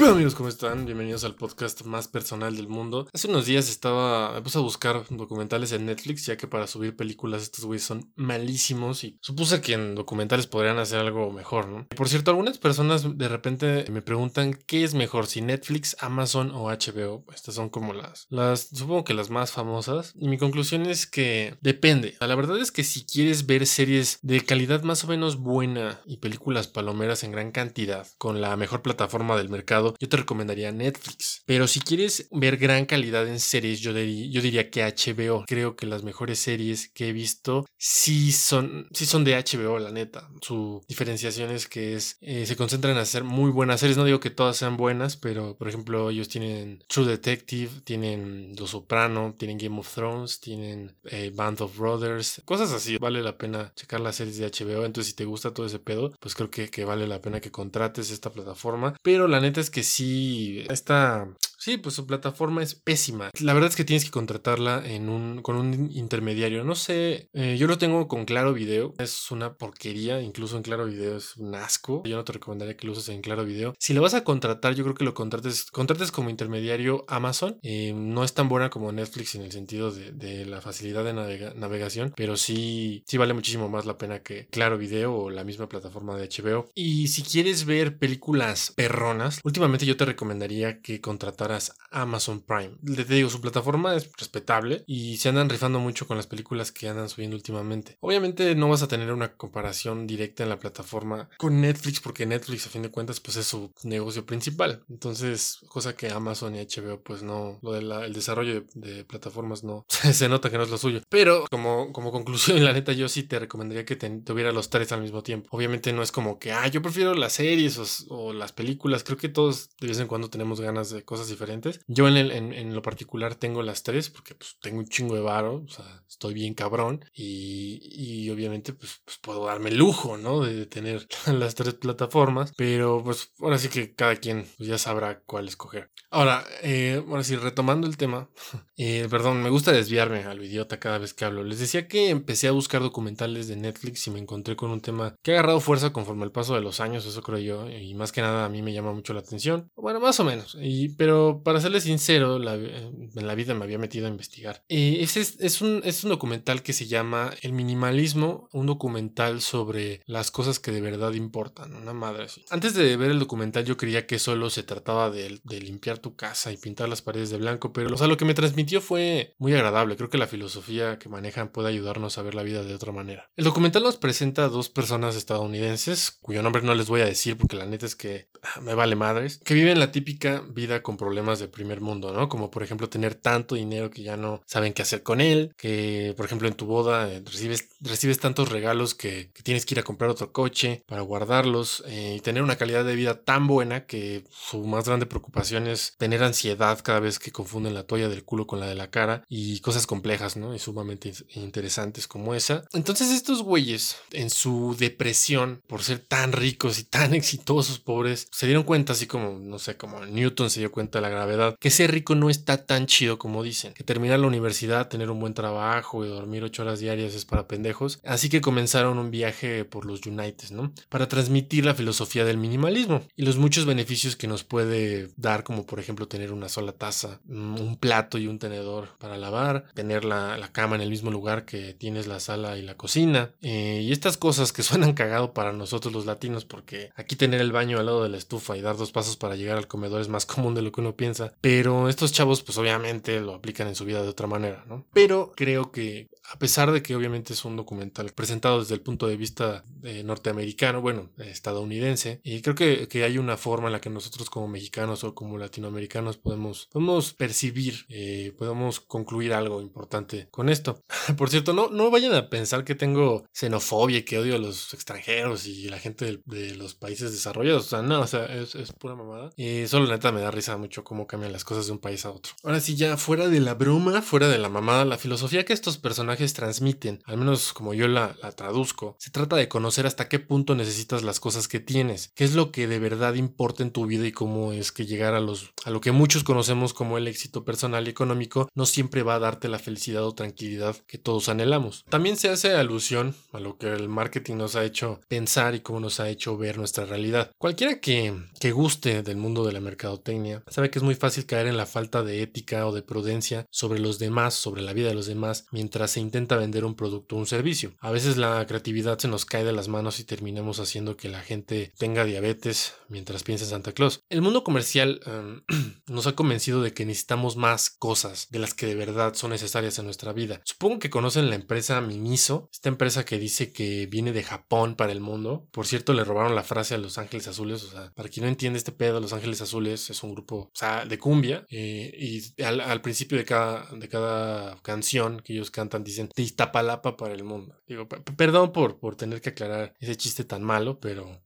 Hola amigos, ¿cómo están? Bienvenidos al podcast más personal del mundo. Hace unos días estaba, me puse a buscar documentales en Netflix, ya que para subir películas estos güeyes son malísimos y supuse que en documentales podrían hacer algo mejor, ¿no? Por cierto, algunas personas de repente me preguntan qué es mejor, si Netflix, Amazon o HBO. Estas son como las, las, supongo que las más famosas. Y mi conclusión es que depende. La verdad es que si quieres ver series de calidad más o menos buena y películas palomeras en gran cantidad, con la mejor plataforma del mercado, yo te recomendaría Netflix. Pero si quieres ver gran calidad en series, yo, diría que HBO. Creo que las mejores series que he visto sí son, sí son de HBO, la neta. Su diferenciación es que es, eh, se concentran en hacer muy buenas series. No digo que todas sean buenas, pero por ejemplo, ellos tienen True Detective, tienen Los Soprano, tienen Game of Thrones, tienen eh, Band of Brothers, cosas así. Vale la pena checar las series de HBO. Entonces, si te gusta todo ese pedo, pues creo que, que vale la pena que contrates esta plataforma. Pero la neta es que sí, esta Sí, pues su plataforma es pésima. La verdad es que tienes que contratarla en un, con un intermediario. No sé, eh, yo lo tengo con Claro Video. Es una porquería, incluso en Claro Video es un asco. Yo no te recomendaría que lo uses en Claro Video. Si lo vas a contratar, yo creo que lo contrates, contrates como intermediario Amazon. Eh, no es tan buena como Netflix en el sentido de, la facilidad de navegación, pero sí, sí vale muchísimo más la pena que Claro Video o la misma plataforma de HBO. Y si quieres ver películas perronas, últimamente yo te recomendaría que contrataras Amazon Prime. Te digo, su plataforma es respetable y se andan rifando mucho con las películas que andan subiendo últimamente. Obviamente no vas a tener una comparación directa en la plataforma con Netflix porque Netflix a fin de cuentas pues es su negocio principal. Entonces, cosa que Amazon y HBO pues no, lo del desarrollo de, plataformas no, se nota que no es lo suyo. Pero como, como conclusión, la neta yo sí te recomendaría que tuviera los tres al mismo tiempo. Obviamente no es como que, ah, yo prefiero las series o, o las películas. Creo que todos de vez en cuando tenemos ganas de cosas diferentes diferentes. Yo en, el, en, lo particular tengo las tres porque pues tengo un chingo de varo, o sea, estoy bien cabrón y, obviamente pues, pues, puedo darme el lujo, ¿no? De tener las tres plataformas, pero pues ahora sí que cada quien pues, ya sabrá cuál escoger. Ahora, eh, ahora sí, retomando el tema, eh, perdón, me gusta desviarme al idiota cada vez que hablo. Les decía que empecé a buscar documentales de Netflix y me encontré con un tema que ha agarrado fuerza conforme el paso de los años, eso creo yo, y más que nada a mí me llama mucho la atención. Bueno, más o menos, y, pero para serle sincero, en la vida me había metido a investigar. Eh, es, un, es un documental que se llama El minimalismo, un documental sobre las cosas que de verdad importan, una madre. Antes de ver el documental yo creía que solo se trataba de, limpiar tu casa y pintar las paredes de blanco, pero o sea, lo que me transmitió fue muy agradable. Creo que la filosofía que manejan puede ayudarnos a ver la vida de otra manera. El documental nos presenta a dos personas estadounidenses, cuyo nombre no les voy a decir porque la neta es que ah, me vale madres, que viven la típica vida con problemas de primer mundo, ¿no? Como por ejemplo tener tanto dinero que ya no saben qué hacer con él, que por ejemplo en tu boda eh, recibes, recibes tantos regalos que, tienes que ir a comprar otro coche para guardarlos eh, y tener una calidad de vida tan buena que su más grande preocupación es tener ansiedad cada vez que confunden la toalla del culo con la de la cara y cosas complejas, ¿no? Y sumamente interesantes como esa. Entonces estos güeyes en su depresión por ser tan ricos y tan exitosos, pobres, se dieron cuenta así como, no sé, como Newton se dio cuenta de la gravedad, que ser rico no está tan chido como dicen, que terminar la universidad, tener un buen trabajo y dormir ocho horas diarias es para pendejos, así que comenzaron un viaje por los United, ¿no? Para transmitir la filosofía del minimalismo y los muchos beneficios que nos puede dar, como por ejemplo tener una sola taza, mm, un plato y un tenedor para lavar, tener la, cama en el mismo lugar que tienes la sala y la cocina, eh, y estas cosas que suenan cagado para nosotros los latinos, porque aquí tener el baño al lado de la estufa y dar dos pasos para llegar al comedor es más común de lo que uno piensa, pero estos chavos pues obviamente lo aplican en su vida de otra manera, ¿no? Pero creo que a pesar de que obviamente es un documental presentado desde el punto de vista eh, norteamericano, bueno, estadounidense, y creo que, que, hay una forma en la que nosotros como mexicanos o como latinoamericanos podemos, podemos percibir, eh, podemos concluir algo importante con esto. Por cierto, no, no vayan a pensar que tengo xenofobia y que odio a los extranjeros y la gente de, los países desarrollados, o sea, no, o sea, es, es pura mamada. Y solo neta me da risa mucho cómo cambian las cosas de un país a otro. Ahora sí, ya fuera de la broma, fuera de la mamada, la filosofía que estos personajes transmiten, al menos como yo la, la traduzco, se trata de conocer hasta qué punto necesitas las cosas que tienes, qué es lo que de verdad importa en tu vida y cómo es que llegar a los a lo que muchos conocemos como el éxito personal y económico no siempre va a darte la felicidad o tranquilidad que todos anhelamos. También se hace alusión a lo que el marketing nos ha hecho pensar y cómo nos ha hecho ver nuestra realidad. Cualquiera que, que guste del mundo de la mercadotecnia sabe que es muy fácil caer en la falta de ética o de prudencia sobre los demás, sobre la vida de los demás, mientras se intenta vender un producto o un servicio. A veces la creatividad se nos cae de las manos y terminamos haciendo que la gente tenga diabetes mientras piensa en Santa Claus. El mundo comercial em, nos ha convencido de que necesitamos más cosas de las que de verdad son necesarias en nuestra vida. Supongo que conocen la empresa Miniso, esta empresa que dice que viene de Japón para el mundo. Por cierto, le robaron la frase a Los Ángeles Azules. O sea, para quien no entiende este pedo, Los Ángeles Azules es un grupo de cumbia. Eh, y al, principio de cada, de cada canción que ellos cantan dicen de Iztapalapa para el mundo. Digo, perdón por, por tener que aclarar ese chiste tan malo, pero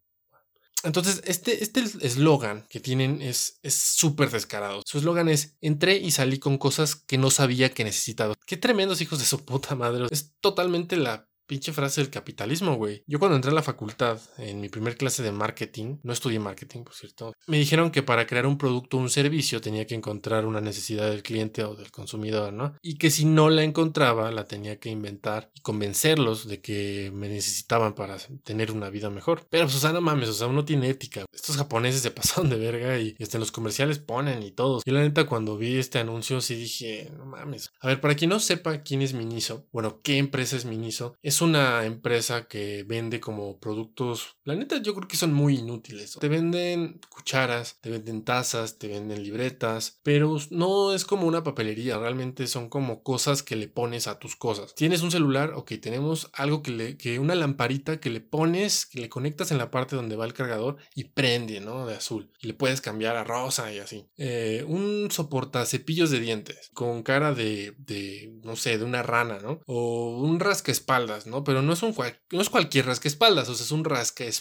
entonces, este este eslogan que tienen es súper descarado. Su eslogan es, entré y salí con cosas que no sabía que necesitaba. Qué tremendos hijos de su puta madre. Es totalmente la Pinche frase del capitalismo, güey. Yo cuando entré a la facultad, en mi primer clase de marketing, no estudié marketing, por cierto, me dijeron que para crear un producto o un servicio tenía que encontrar una necesidad del cliente o del consumidor, ¿no? Y que si no la encontraba, la tenía que inventar y convencerlos de que me necesitaban para tener una vida mejor. Pero, pues, o sea, no mames, o sea, uno tiene ética. Estos japoneses se pasaron de verga y hasta en los comerciales ponen y todos. Y la neta, cuando vi este anuncio, sí dije, no mames. A ver, para quien no sepa quién es Miniso, bueno, qué empresa es Miniso, es una empresa que vende como productos, la neta yo creo que son muy inútiles. Te venden cucharas, te venden tazas, te venden libretas, pero no es como una papelería, realmente son como cosas que le pones a tus cosas. Tienes un celular, ok, tenemos algo que le, que una lamparita que le pones, que le conectas en la parte donde va el cargador y prende, ¿no? De azul. Y le puedes cambiar a rosa y así. Eh, un soporta cepillos de dientes con cara de, de, no sé, de una rana, ¿no? O un rascaespaldas ¿no? Pero no es, un no es cualquier rascaespaldas, o sea, es un rascaespaldas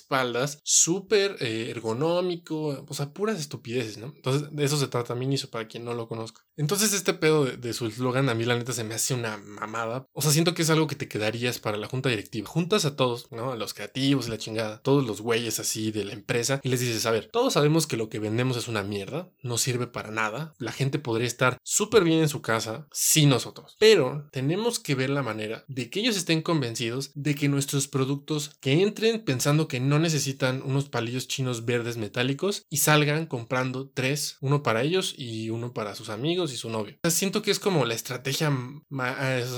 súper eh, ergonómico, o sea, puras estupideces, ¿no? Entonces, de eso se trata Miniso, para quien no lo conozca. Entonces, este pedo de, su eslogan, a mí la neta se me hace una mamada. O sea, siento que es algo que te quedarías para la junta directiva. Juntas a todos, ¿no? A los creativos la chingada, todos los güeyes así de la empresa, y les dices, a ver, todos sabemos que lo que vendemos es una mierda, no sirve para nada, la gente podría estar súper bien en su casa sin nosotros, pero tenemos que ver la manera de que ellos estén convencidos de que nuestros productos que entren pensando que no necesitan unos palillos chinos verdes metálicos y salgan comprando tres, uno para ellos y uno para sus amigos y su novio. siento que es como la estrategia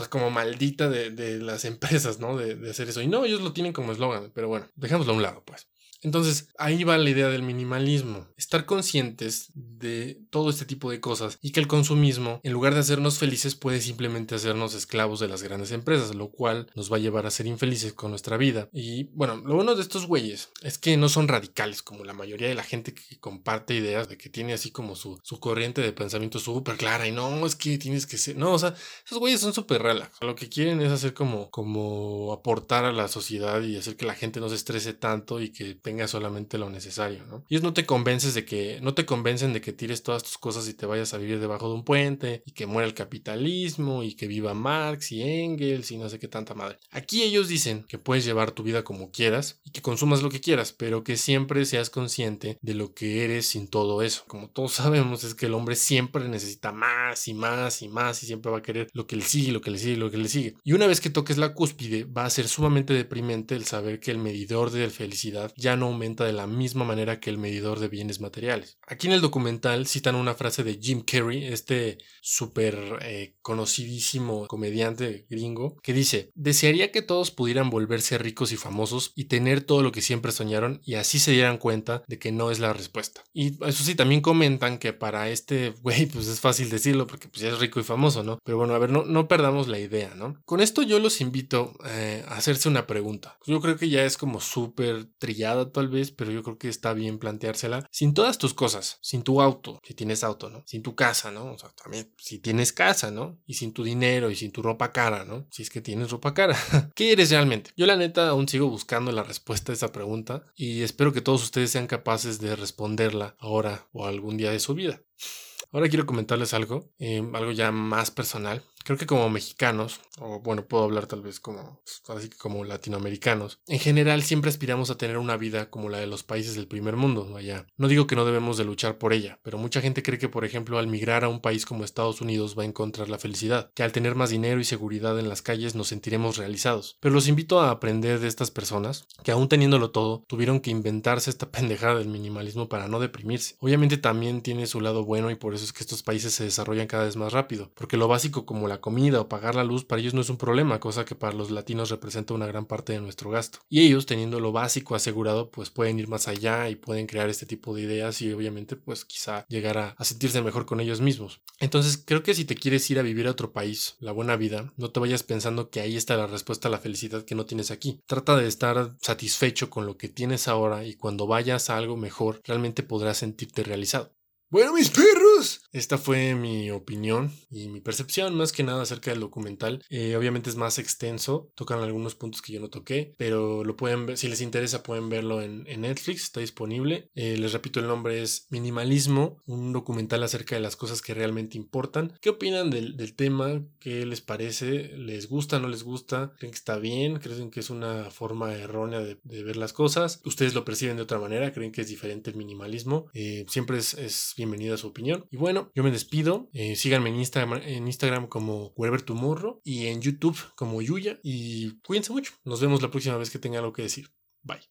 como maldita de, las empresas, ¿no? De, de, hacer eso. Y no, ellos lo tienen como eslogan, pero bueno, dejémoslo a un lado, pues. Entonces, ahí va la idea del minimalismo. Estar conscientes de todo este tipo de cosas y que el consumismo, en lugar de hacernos felices, puede simplemente hacernos esclavos de las grandes empresas, lo cual nos va a llevar a ser infelices con nuestra vida. Y bueno, lo bueno de estos güeyes es que no son radicales como la mayoría de la gente que comparte ideas, de que tiene así como su, su corriente de pensamiento súper clara y no, es que tienes que ser... No, o sea, esos güeyes son súper relax. Lo que quieren es hacer como, como aportar a la sociedad y hacer que la gente no se estrese tanto y que tenga solamente lo necesario, ¿no? Ellos no te convences de que, no te convencen de que tires todas tus cosas y te vayas a vivir debajo de un puente y que muera el capitalismo y que viva Marx y Engels y no sé qué tanta madre. Aquí ellos dicen que puedes llevar tu vida como quieras y que consumas lo que quieras, pero que siempre seas consciente de lo que eres sin todo eso. Como todos sabemos es que el hombre siempre necesita más y más y más y siempre va a querer lo que le sigue, lo que le sigue, lo que le sigue. Y una vez que toques la cúspide va a ser sumamente deprimente el saber que el medidor de felicidad ya no aumenta de la misma manera que el medidor de bienes materiales. Aquí en el documental citan una frase de Jim Carrey, este súper eh, conocidísimo comediante gringo, que dice, desearía que todos pudieran volverse ricos y famosos y tener todo lo que siempre soñaron y así se dieran cuenta de que no es la respuesta. Y eso sí, también comentan que para este güey, pues es fácil decirlo porque pues ya es rico y famoso, ¿no? Pero bueno, a ver, no, no perdamos la idea, ¿no? Con esto yo los invito eh, a hacerse una pregunta. Yo creo que ya es como súper trillada tal vez, pero yo creo que está bien planteársela. Sin todas tus cosas, sin tu auto, si tienes auto, ¿no? Sin tu casa, ¿no? O sea, también si tienes casa, ¿no? Y sin tu dinero y sin tu ropa cara, ¿no? Si es que tienes ropa cara. ¿Qué eres realmente? Yo la neta aún sigo buscando la respuesta a esa pregunta y espero que todos ustedes sean capaces de responderla ahora o algún día de su vida. Ahora quiero comentarles algo, eh, algo ya más personal Creo que como mexicanos, o bueno, puedo hablar tal vez como, pues, así como latinoamericanos, en general siempre aspiramos a tener una vida como la de los países del primer mundo, vaya. No digo que no debemos de luchar por ella, pero mucha gente cree que, por ejemplo, al migrar a un país como Estados Unidos va a encontrar la felicidad, que al tener más dinero y seguridad en las calles nos sentiremos realizados. Pero los invito a aprender de estas personas, que aún teniéndolo todo, tuvieron que inventarse esta pendejada del minimalismo para no deprimirse. Obviamente también tiene su lado bueno y por eso es que estos países se desarrollan cada vez más rápido, porque lo básico como la comida o pagar la luz para ellos no es un problema, cosa que para los latinos representa una gran parte de nuestro gasto. Y ellos, teniendo lo básico asegurado, pues pueden ir más allá y pueden crear este tipo de ideas y obviamente pues quizá llegar a, a sentirse mejor con ellos mismos. Entonces creo que si te quieres ir a vivir a otro país, la buena vida, no te vayas pensando que ahí está la respuesta a la felicidad que no tienes aquí. Trata de estar satisfecho con lo que tienes ahora y cuando vayas a algo mejor, realmente podrás sentirte realizado. Bueno, mis perros. Esta fue mi opinión y mi percepción más que nada acerca del documental. Eh, obviamente es más extenso, tocan algunos puntos que yo no toqué, pero lo pueden ver, si les interesa pueden verlo en, Netflix, está disponible. Eh, les repito, el nombre es Minimalismo, un documental acerca de las cosas que realmente importan. ¿Qué opinan del, tema? ¿Qué les parece? ¿Les gusta? ¿No les gusta? ¿Creen que está bien? ¿Creen que es una forma errónea de, ver las cosas? ¿Ustedes lo perciben de otra manera? ¿Creen que es diferente el minimalismo? Eh, siempre es bienvenida a su opinión. Y bueno, yo me despido. Eh, síganme en Instagram, en Instagram como y en YouTube como Yuya. Y cuídense mucho. Nos vemos la próxima vez que tenga algo que decir. Bye.